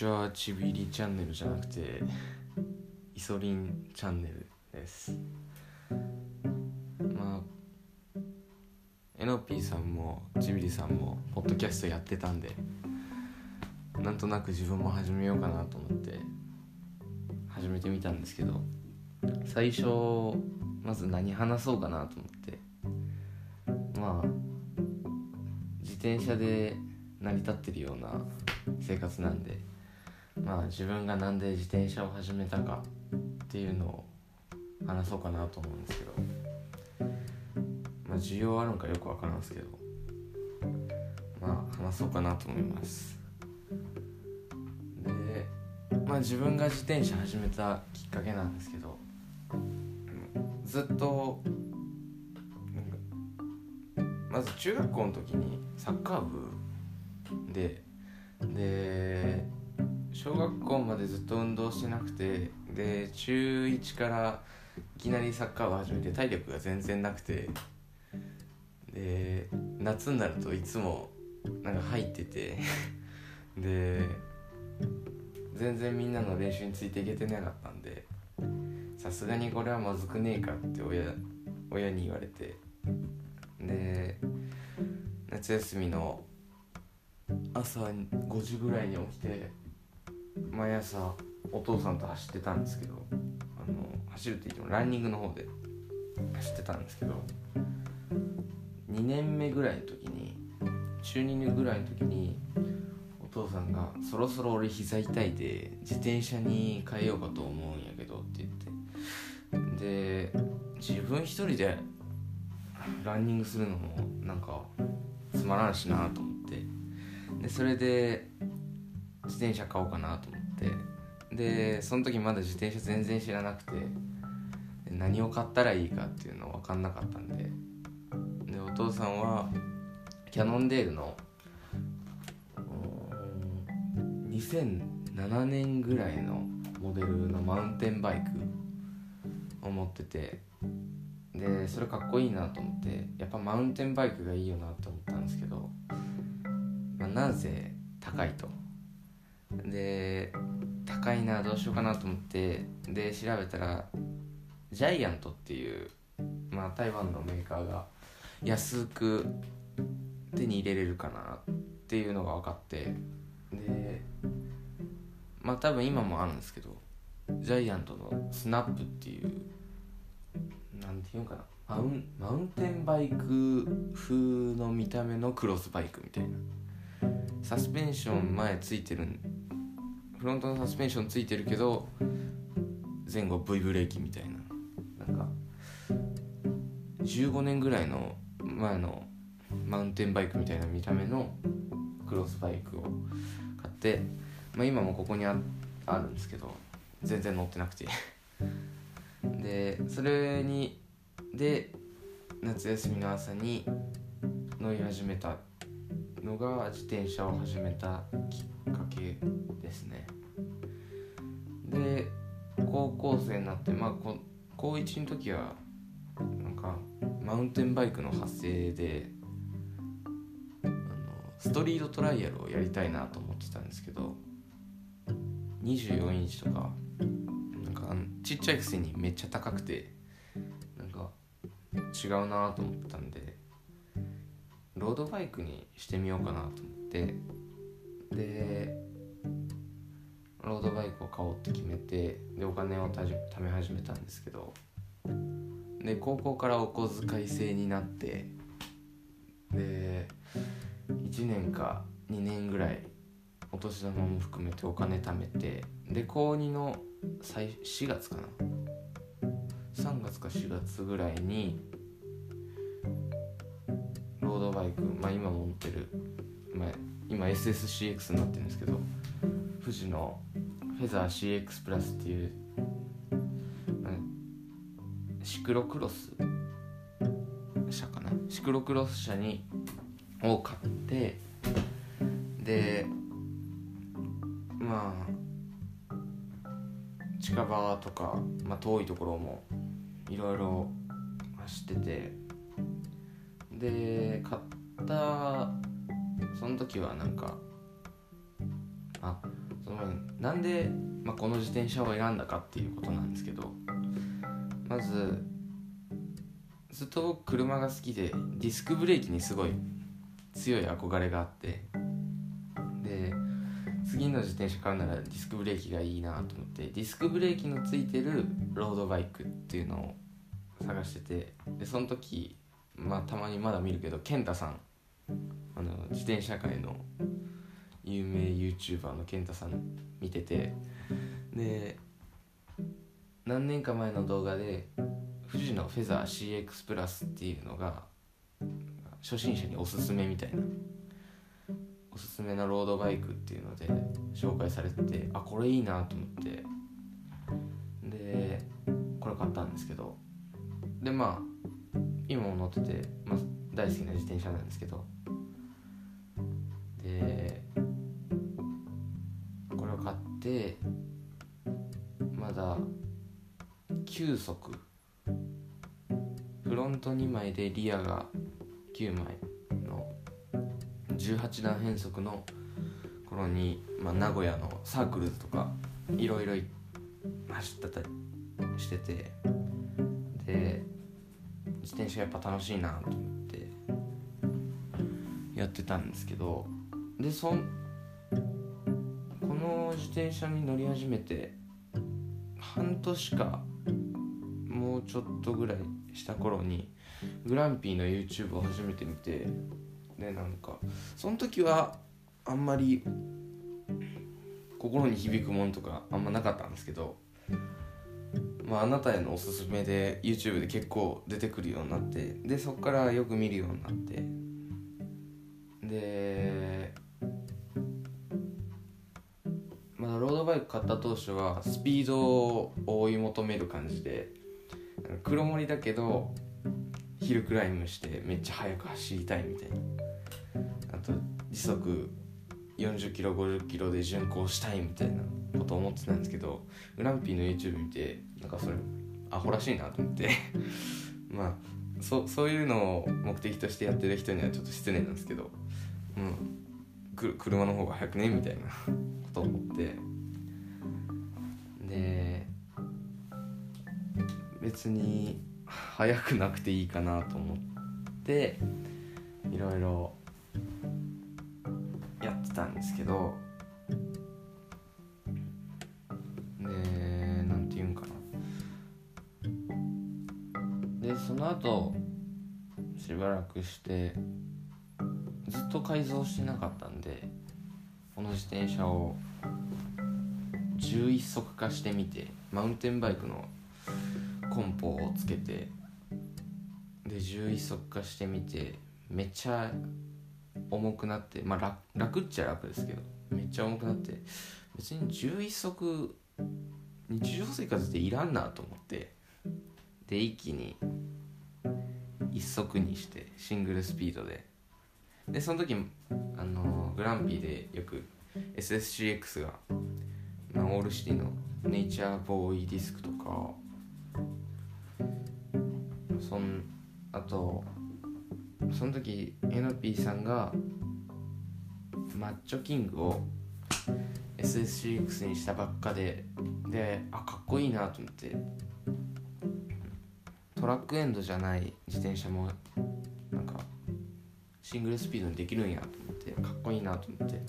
ちはちびりチャンネルじゃなくてイソリンチャンネルです。まあえのぴーさんもちびりさんもポッドキャストやってたんでなんとなく自分も始めようかなと思って始めてみたんですけど最初まず何話そうかなと思ってまあ自転車で成り立ってるような生活なんでまあ自分がなんで自転車を始めたかっていうのを話そうかなと思うんですけど。まあ需要あるんかよくわからんすけど。まあ話そうかなと思います。でまあ自分が自転車始めたきっかけなんですけど。ずっとまず中学校の時にサッカー部でで小学校までずっと運動してなくてで中1からいきなりサッカーを始めて体力が全然なくてで夏になるといつもなんか入ってて で全然みんなの練習についていけてなかったんでさすがにこれはまずくねえかって親親に言われてで夏休みの朝5時ぐらいに起きて毎朝お父さんと走ってたんですけどあの走るって言ってもランニングの方で走ってたんですけど2年目ぐらいの時に中2ぐらいの時にお父さんが「そろそろ俺膝痛いで自転車に変えようかと思うんやけど」って言って。で自分一人でランニングするのもなんかつまらんしなと思って。でそれで自転車買おうかなと思って。でその時まだ自転車全然知らなくて。何を買ったらいいかっていうの分かんなかったんで。でお父さんはキャノンデールの2007年ぐらいのモデルのマウンテンバイクを持ってて。でそれかっこいいなと思ってやっぱマウンテンバイクがいいよなと思ったんですけど、まあ、なぜ高いと。で高いなどうしようかなと思ってで調べたらジャイアントっていう、まあ、台湾のメーカーが安く手に入れれるかなっていうのが分かってでまあ多分今もあるんですけどジャイアントのスナップっていうなんていうのかなマウンマウンテンバイク風の見た目のクロスバイクみたいなサスペンション前ついてるフロントのサスペンションついてるけど前後 V ブレーキみたいな。なんか15年ぐらいの前のマウンテンバイクみたいな見た目のクロスバイクを買って、まあ、今もここにああるんですけど全然乗ってなくて。でそれにで夏休みの朝に乗り始めたのが自転車を始めたきっかけですね。で高校生になってまあ高1の時はなんかマウンテンバイクの発生であのストリートトライアルをやりたいなと思ってたんですけど24インチとかなんかちっちゃいくせにめっちゃ高くてなんか違うなと思ったんでロードバイクにしてみようかなと思ってでロードバイクを買おうって決めてでお金をた貯め始めたんですけどで高校からお小遣い制になってで1年か2年ぐらいお年玉も含めてお金貯めてで高2の最4月かな。3月か4月ぐらいにロードバイクまあ今持ってる、まあ、今 SSCX になってるんですけど富士のフェザー CX プラスっていう、まあシクロクロス車かな？シクロクロス車にを買ってでまあ近場とか、まあ、遠いところもいろいろ走っててで買ったその時はなんかあそのなんで、まあ、この自転車を選んだかっていうことなんですけどまずずっと僕車が好きでディスクブレーキにすごい強い憧れがあってで次の自転車買うならディスクブレーキがいいなと思ってディスクブレーキのついてるロードバイクっていうのを探しててでその時まあたまにまだ見るけど健太さん。あの自転車界の有名 YouTuber の健太さん見てて。で何年か前の動画で富士のフェザー CX プラスっていうのが初心者におすすめみたいなおすすめなロードバイクっていうので紹介されててあこれいいなと思って。でこれ買ったんですけど。でまあ今も乗ってて、まあ、大好きな自転車なんですけど。でこれを買ってまだ9足。フロント2枚でリアが9枚の18段変速の頃に、まあ、名古屋のサークルズとかいろいろ走ったりしてて。で転車やっぱ楽しいなと思ってやってたんですけどでそんこの自転車に乗り始めて半年かもうちょっとぐらいした頃にグランピーの YouTube を初めて見てでなんかその時はあんまり心に響くものとかあんまなかったんですけどまあ、あなたへのおすすめで YouTube で結構出てくるようになってでそこからよく見るようになって。でまあロードバイク買った当初はスピードを追い求める感じで黒森だけどヒルクライムしてめっちゃ速く走りたいみたいな。あと時速40キロ50キロで巡航したいみたいなこと思ってたんですけどグランピーの YouTube 見てなんかそれアホらしいなと思って。まあそそういうのを目的としてやってる人にはちょっと失礼なんですけど、うん、車の方が速くねみたいなことを思って。で別に速くなくていいかなと思っていろいろやってたんですけどでなんて言うんかな。でその後しばらくしてずっと改造してなかったんでこの自転車を11足化してみてマウンテンバイクのコンポをつけてで11足化してみてめっちゃ重くなってまあ楽楽っちゃ楽ですけどめっちゃ重くなって別に11足日常生活でいらんなと思ってで一気に1足にしてシングルスピードで。でその時あのグランピーでよく SSCX が、まあ、オールシティのネイチャーボーイディスクとかそんあとその時エノピーさんがマッチョキングを SSCX にしたばっかでであかっこいいなと思ってトラックエンドじゃない自転車もなんかシングルスピードにできるんやと思ってかっこいいなと思って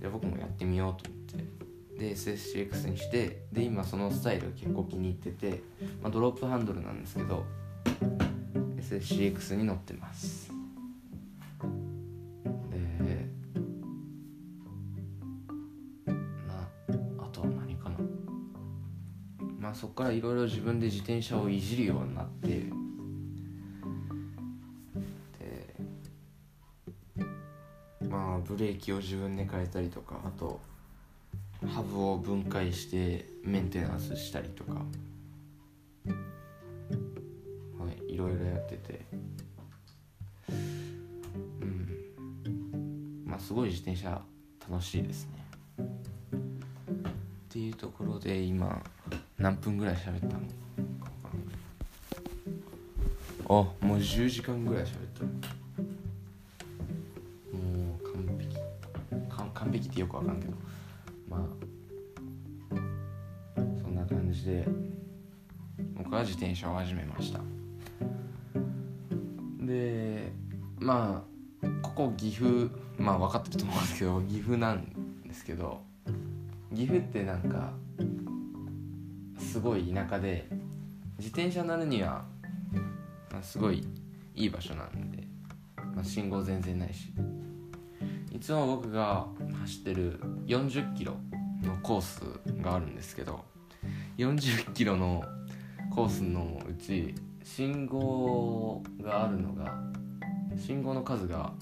で僕もやってみようと思ってで SSCX にしてで今そのスタイル結構気に入ってて、まあ、ドロップハンドルなんですけど SSCX に乗ってます。そこからいろいろ自分で自転車をいじるようになってでまあブレーキを自分で変えたりとかあとハブを分解してメンテナンスしたりとかはいいろいろやっててうん。まあすごい自転車楽しいですね。っていうところで今何分ぐらい喋ったの？あもう10時間ぐらい喋った。もう完璧。完完璧ってよくわかんけど。まあそんな感じで僕は自転車を始めました。でまあここ岐阜まあ分かってると思うんですけど岐阜なんですけど岐阜ってなんかすごい田舎で自転車乗るには、まあ、すごいいい場所なんで、まあ、信号全然ないし。いつも僕が走ってる40キロのコースがあるんですけど40キロのコースのうち信号があるのが信号の数が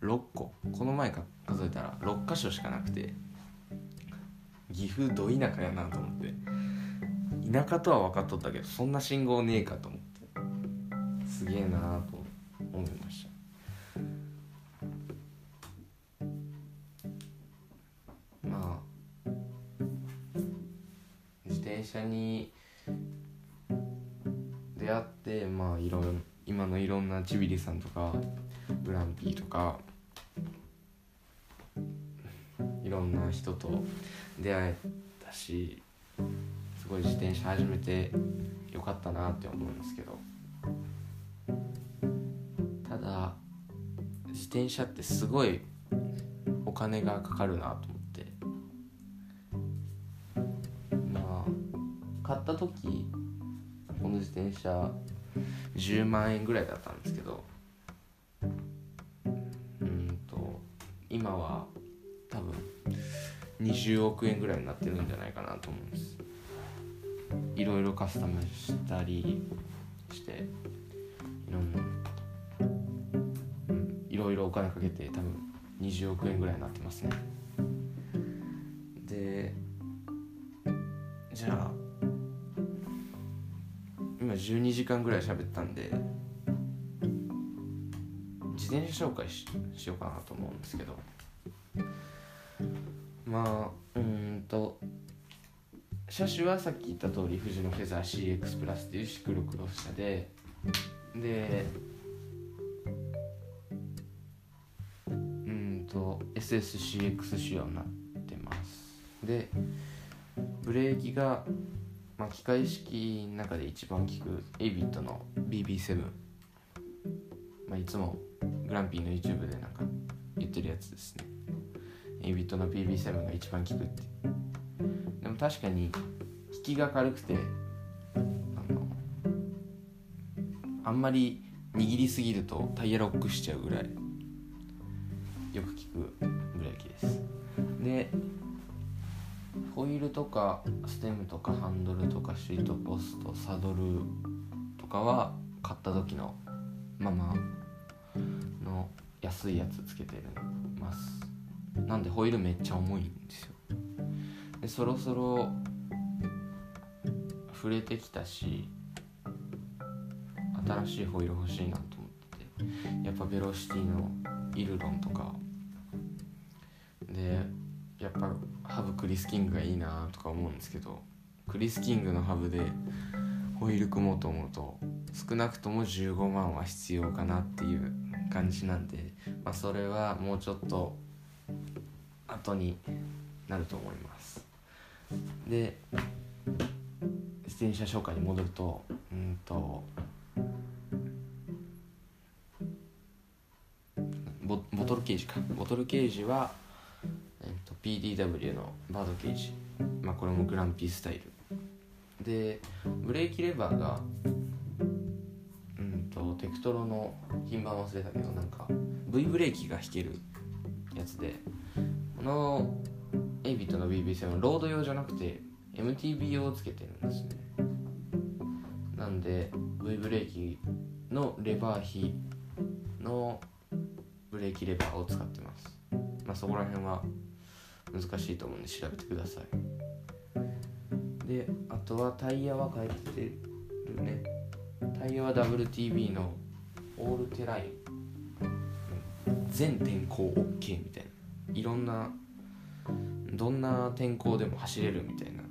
6個。この前か数えたら6箇所しかなくて岐阜ど田舎やなと思って。田舎とは分かっとったけどそんな信号ねえかと思って。すげえなと思いました。まあ自転車に出会ってまあいろん今のいろんなちびりさんとかグランピーとかいろんな人と出会えたしごい自転車始めてよかったなって思うんですけど。ただ自転車ってすごいお金がかかるなと思って。まあ買った時この自転車10万円ぐらいだったんですけど。うんと今は多分20億円ぐらいになってるんじゃないかなと思うんです。いろいろカスタムしたりしていろ、いろお金かけて多分20億円ぐらいになってますね。でじゃあ今12時間ぐらい喋ったんで自転車紹介ししようかなと思うんですけど。まあうん。車種はさっき言った通り富士のフェザー CX プラスっていうシクロクロス車ででうんと SSCX 仕様になってます。でブレーキが、まあ、機械式の中で一番効く ABIT の BB7、まあ、いつもグランピーの YouTube でなんか言ってるやつですね。ABIT の BB7 が一番効くって。でも確かに引きが軽くてあんまり握りすぎるとタイヤロックしちゃうぐらいよく効くブレーキです。でホイールとかステムとかハンドルとかシートポストサドルとかは買った時のままの安いやつつけてるます。なんでホイールめっちゃ重いんですよ。でそろそろ触れてきたし新しいホイール欲しいなと思っててやっぱベロシティのイルロンとかでやっぱハブクリス・キングがいいなとか思うんですけどクリス・キングのハブでホイール組もうと思うと少なくとも15万は必要かなっていう感じなんで、まあ、それはもうちょっと後になると思います。で転車紹介に戻るとうんとボトルケージか。ボトルケージは、えっと、PDW のバードケージ。まあこれもグランピースタイル。でブレーキレバーがうんとテクトロの品番忘れたけどなんか V ブレーキが引けるやつでこのエイビットの BB7 ロード用じゃなくて MTB 用をつけてるんですね。んで V ブレーキのレバー比のブレーキレバーを使ってます。まあそこら辺は難しいと思うんで調べてください。であとはタイヤは変えてるね。タイヤは WTB のオールテライン。全天候 OK みたいな。いろんなどんな天候でも走れるみたいな。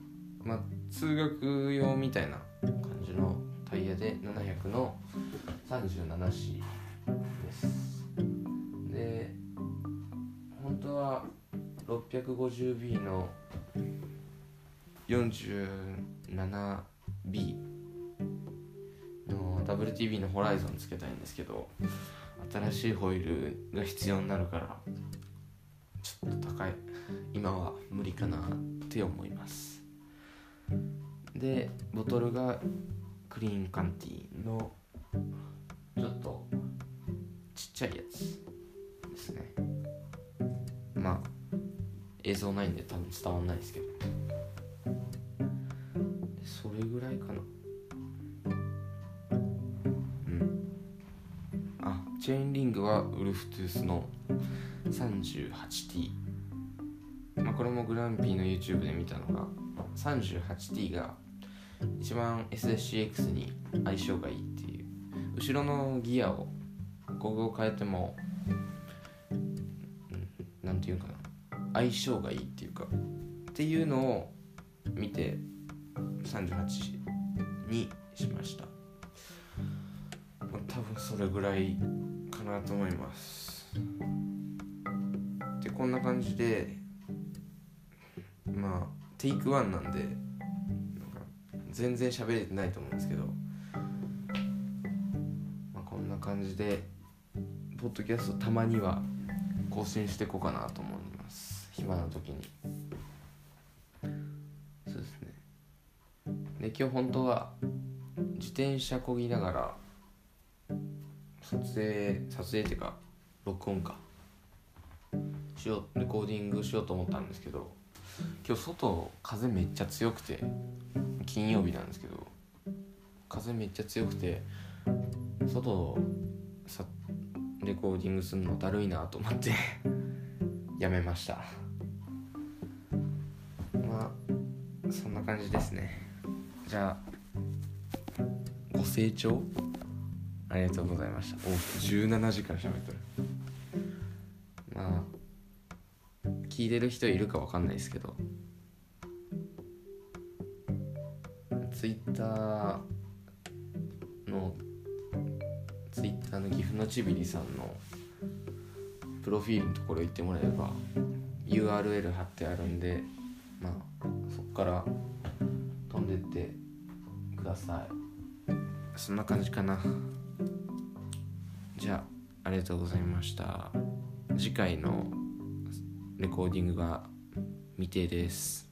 まあ通学用みたいな感じのタイヤで700の 37C です。で本当は 650B の 47B の WTB のホライゾンつけたいんですけど新しいホイールが必要になるからちょっと高い。今は無理かなって思います。でボトルがクリーンカンティのちょっとちっちゃいやつですね。まあ映像ないんで多分伝わんないですけど。それぐらいかな。うん。あチェーンリングはウルフトゥースの 38T まあこれもグランピーの YouTube で見たのが 38T が一番 SSCX に相性がいいっていう。後ろのギアをここを変えても何て言うかな。相性がいいっていうか。っていうのを見て38にしました。多分それぐらいかなと思います。でこんな感じでまあテイクワンなんで全然喋れてないと思うんですけど、まあ、こんな感じでポッドキャストたまには更新していこうかなと思います。暇な時に。そうですね。で今日本当は自転車こぎながら撮影撮影っていうか録音か。しようレコーディングしようと思ったんですけど今日外風めっちゃ強くて金曜日なんですけど風めっちゃ強くて外さレコーディングするのだるいなと思って やめました。まあそんな感じですね。じゃあご清聴ありがとうございました。お17時間喋ってる。まあ聞いてる人いるか分かんないですけど。ツイッターのツイッターの岐阜のちびりさんのプロフィールのところ行ってもらえれば URL 貼ってあるんでまあそっから飛んでってください。そんな感じかな。じゃあありがとうございました。次回のレコーディングが未定です。